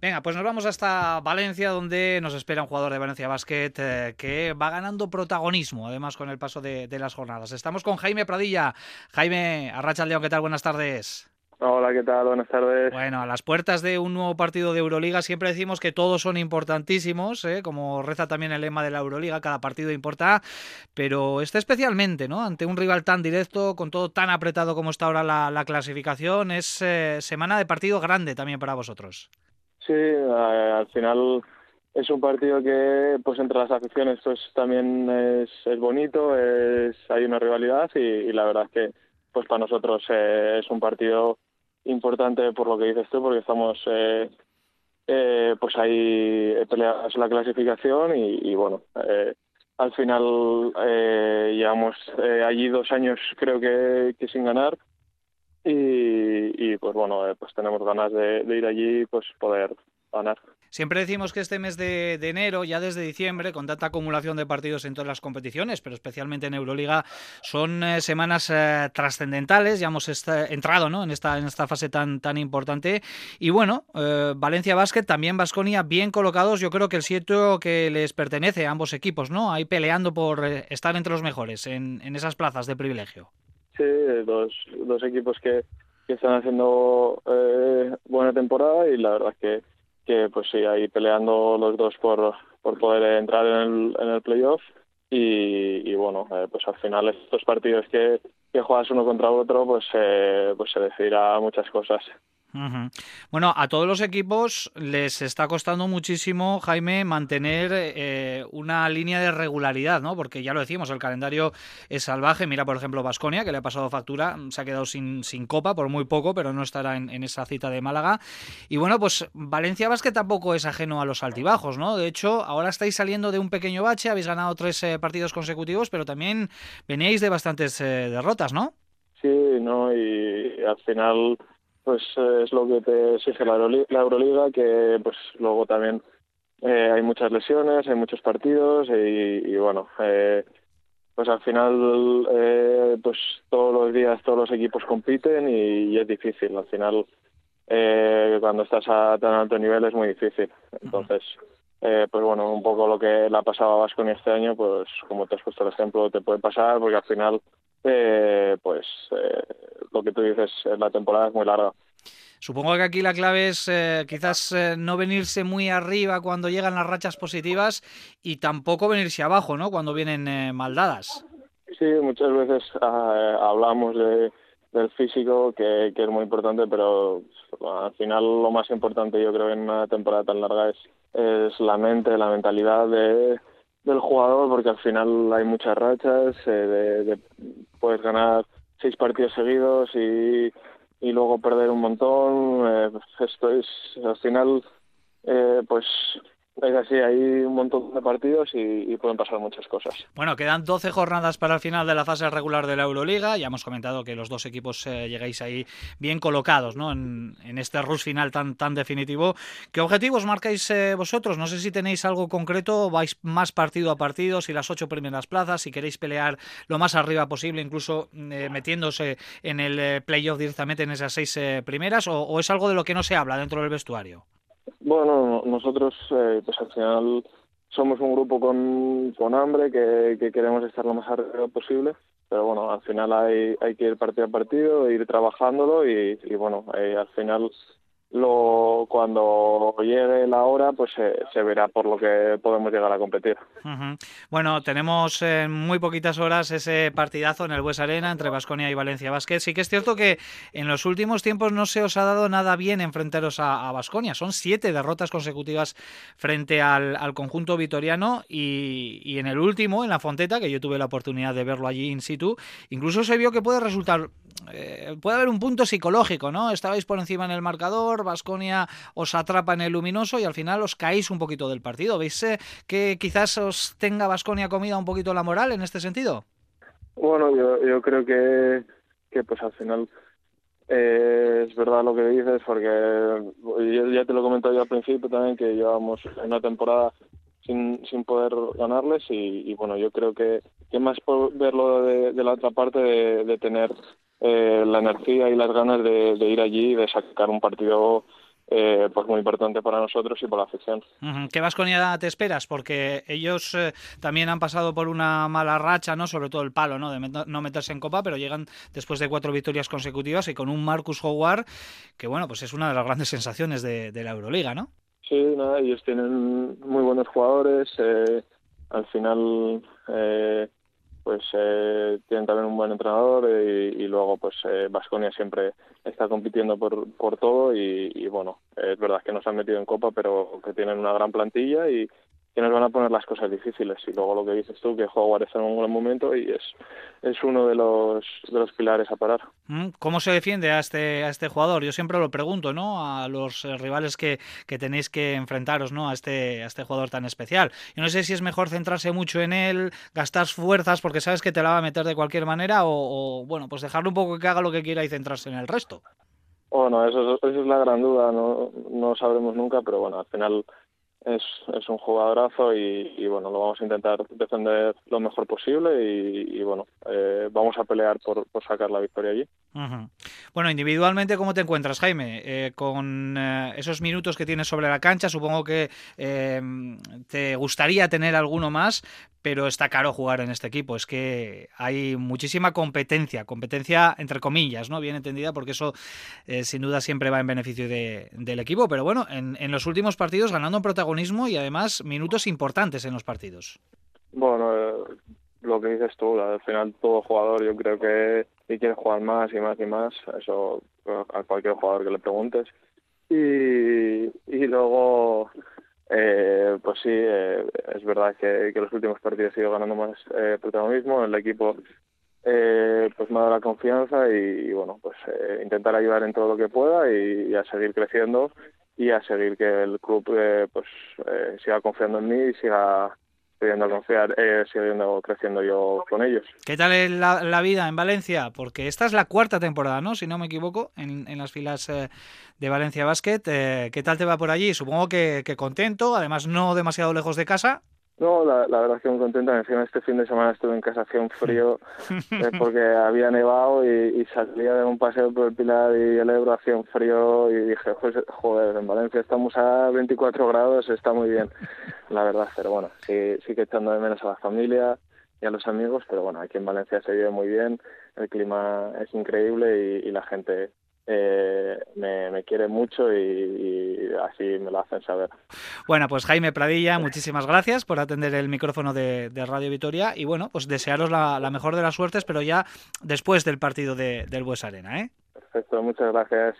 Venga, pues nos vamos hasta Valencia, donde nos espera un jugador de Valencia Basket eh, que va ganando protagonismo, además con el paso de, las jornadas. Estamos con Jaime Pradilla. Jaime, Arracha León, ¿qué tal? Buenas tardes. Hola, ¿qué tal? Buenas tardes. Bueno, a las puertas de un nuevo partido de Euroliga siempre decimos que todos son importantísimos, ¿eh? como reza también el lema de la Euroliga, cada partido importa, pero este especialmente, ¿no? Ante un rival tan directo, con todo tan apretado como está ahora la, clasificación, es eh, semana de partido grande también para vosotros. Sí, al final es un partido que, pues entre las aficiones, pues también es, es bonito, es, hay una rivalidad y, la verdad es que, pues para nosotros eh, es un partido importante por lo que dices tú, porque estamos, eh, eh, pues ahí peleados en la clasificación y, bueno, al final llevamos allí dos años creo que, que sin ganar y, pues bueno, eh, pues tenemos ganas de, ir allí pues poder ganar. Siempre decimos que este mes de, enero, ya desde diciembre, con tanta acumulación de partidos en todas las competiciones, pero especialmente en Euroliga, son eh, semanas eh, trascendentales. Ya hemos entrado ¿no? en, esta, en esta fase tan, tan importante. Y bueno, Valencia Basket, también Vasconia, bien colocados. Yo creo que el sitio que les pertenece a ambos equipos, ¿no? Ahí peleando por estar entre los mejores en, en esas plazas de privilegio. Sí, dos, dos equipos que, que están haciendo eh, buena temporada y la verdad es que, que pues sí, ahí peleando los dos por, por poder entrar en el, en el playoff y, y bueno, eh, pues al final estos partidos que, que juegas uno contra otro pues, eh, pues se decidirá muchas cosas. Bueno, a todos los equipos les está costando muchísimo, Jaime, mantener eh, una línea de regularidad, ¿no? Porque ya lo decimos, el calendario es salvaje. Mira, por ejemplo, Vasconia, que le ha pasado factura, se ha quedado sin, sin copa por muy poco, pero no estará en, esa cita de Málaga. Y bueno, pues Valencia Basket tampoco es ajeno a los altibajos, ¿no? De hecho, ahora estáis saliendo de un pequeño bache, habéis ganado tres eh, partidos consecutivos, pero también veníais de bastantes eh, derrotas, ¿no? Sí, no, y al final pues eh, es lo que te exige la, Euroliga, que pues luego también eh, hay muchas lesiones, hay muchos partidos y, bueno, eh, pues al final pues todos los días todos los equipos compiten y, es difícil. Al final cuando estás a tan alto nivel es muy difícil. Entonces, pues bueno, un poco lo que le ha pasado a Vasco este año, pues como te has puesto el ejemplo, te puede pasar porque al final eh, pues eh, lo que tú dices, la temporada es muy larga. Supongo que aquí la clave es eh, quizás no venirse muy arriba cuando llegan las rachas positivas y tampoco venirse abajo, ¿no? Cuando vienen maldadas. Sí, muchas veces ah, hablamos de, del físico, que, que, es muy importante, pero al final lo más importante yo creo en una temporada tan larga es, es la mente, la mentalidad de, del jugador porque al final hay muchas rachas, eh, de, puedes ganar seis partidos seguidos y, y luego perder un montón. Eh, esto es al final, eh, pues es así, hay un montón de partidos y, pueden pasar muchas cosas. Bueno, quedan 12 jornadas para el final de la fase regular de la Euroliga. Ya hemos comentado que los dos equipos eh, llegáis ahí bien colocados ¿no? en, este rush final tan, tan definitivo. ¿Qué objetivos marcáis eh, vosotros? No sé si tenéis algo concreto, vais más partido a partido, si las ocho primeras plazas, si queréis pelear lo más arriba posible, incluso eh, metiéndose en el playoff directamente en esas seis primeras, o es algo de lo que no se habla dentro del vestuario. Bueno, nosotros eh, pues al final somos un grupo con, con hambre que, que queremos estar lo más arriba posible, pero bueno, al final hay, hay que ir partido a partido, ir trabajándolo y, y bueno, eh, al final lo cuando llegue la hora pues se verá por lo que podemos llegar a competir. Bueno, tenemos en muy poquitas horas ese partidazo en el Bues Arena entre Vasconia y Valencia Basket. Sí que es cierto que en los últimos tiempos no se os ha dado nada bien enfrentaros a Vasconia. Son siete derrotas consecutivas frente al, conjunto vitoriano y, y, en el último, en la Fonteta, que yo tuve la oportunidad de verlo allí in situ, incluso se vio que puede resultar, eh, puede haber un punto psicológico, ¿no? Estabais por encima en el marcador, Vasconia os atrapa en el luminoso y al final os caéis un poquito del partido. ¿Veis eh, que quizás os tenga Vasconia comida un poquito la moral en este sentido? Bueno, yo, yo creo que, que pues al final eh, es verdad lo que dices porque ya te lo comenté yo al principio también que llevamos una temporada sin, sin poder ganarles y, bueno yo creo que, que más por verlo de, la otra parte de tener eh, la energía y las ganas de, ir allí y de sacar un partido eh, pues muy importante para nosotros y por la afición. ¿Qué Vasconia te esperas? Porque ellos eh, también han pasado por una mala racha, ¿no? Sobre todo el palo, ¿no? De no meterse en Copa, pero llegan después de cuatro victorias consecutivas y con un Marcus Howard que, bueno, pues es una de las grandes sensaciones de, la Euroliga, ¿no? Sí, nada, ellos tienen muy buenos jugadores. Eh, al final, eh, pues eh, tienen también un buen entrenador y, y luego pues Vasconia siempre está compitiendo por, por todo y, y, bueno, es verdad que no se han metido en Copa, pero que tienen una gran plantilla y, que nos van a poner las cosas difíciles. Y luego lo que dices tú, que Howard está en un buen momento y es, es uno de los, de los pilares a parar. Mm, ¿Cómo se defiende a este, a este jugador? Yo siempre lo pregunto, ¿no? A los eh, rivales que, que tenéis que enfrentaros, ¿no? A este, a este jugador tan especial. Yo no sé si es mejor centrarse mucho en él, gastar fuerzas porque sabes que te la va a meter de cualquier manera o, bueno, pues dejarlo un poco que haga lo que quiera y centrarse en el resto. Bueno, eso, eso es la gran duda, no, no sabremos nunca, pero bueno, al final es, es un jugadorazo y, bueno, lo vamos a intentar defender lo mejor posible y, bueno, eh, vamos a pelear por, sacar la victoria allí. Bueno, individualmente, ¿cómo te encuentras, Jaime? Eh, con eh, esos minutos que tienes sobre la cancha, supongo que te gustaría tener alguno más, pero está caro jugar en este equipo. Es que hay muchísima competencia, competencia entre comillas, ¿no? Bien entendida, porque eso sin duda siempre va en beneficio del equipo. Pero bueno, en, en, los últimos partidos ganando protagonismo y además minutos importantes en los partidos. Bueno, eh, lo que dices tú, al final todo jugador yo creo que quiere jugar más y más y más, eso a cualquier jugador que le preguntes. Y, y luego eh, pues sí, eh, es verdad que, que, los últimos partidos he ido ganando más eh, protagonismo. El equipo eh, pues me ha dado la confianza y, bueno, pues eh, intentar ayudar en todo lo que pueda y, a seguir creciendo y a seguir que el club pues siga confiando en mí y siga pudiendo confiar, eh, siguiendo creciendo yo con ellos. ¿Qué tal la, la, vida en Valencia? Porque esta es la cuarta temporada, ¿no? Si no me equivoco, en, en las filas eh, de Valencia Basket. Eh, ¿Qué tal te va por allí? Supongo que, que contento, además no demasiado lejos de casa. No, la, la, verdad es que muy contenta. Encima este fin de semana estuve en casa, hacía un frío eh, porque había nevado y, y, salía de un paseo por el Pilar y el Ebro, hacía un frío y dije, pues, joder, en Valencia estamos a 24 grados, está muy bien, la verdad. Pero bueno, sí, sí que echando de menos a la familia y a los amigos, pero bueno, aquí en Valencia se vive muy bien, el clima es increíble y, y la gente eh, me, quiere mucho y, así me lo hacen saber. Bueno, pues Jaime Pradilla, muchísimas gracias por atender el micrófono de, Radio Vitoria y bueno, pues desearos la, mejor de las suertes, pero ya después del partido de, del Bues Arena. ¿eh? Perfecto, muchas gracias.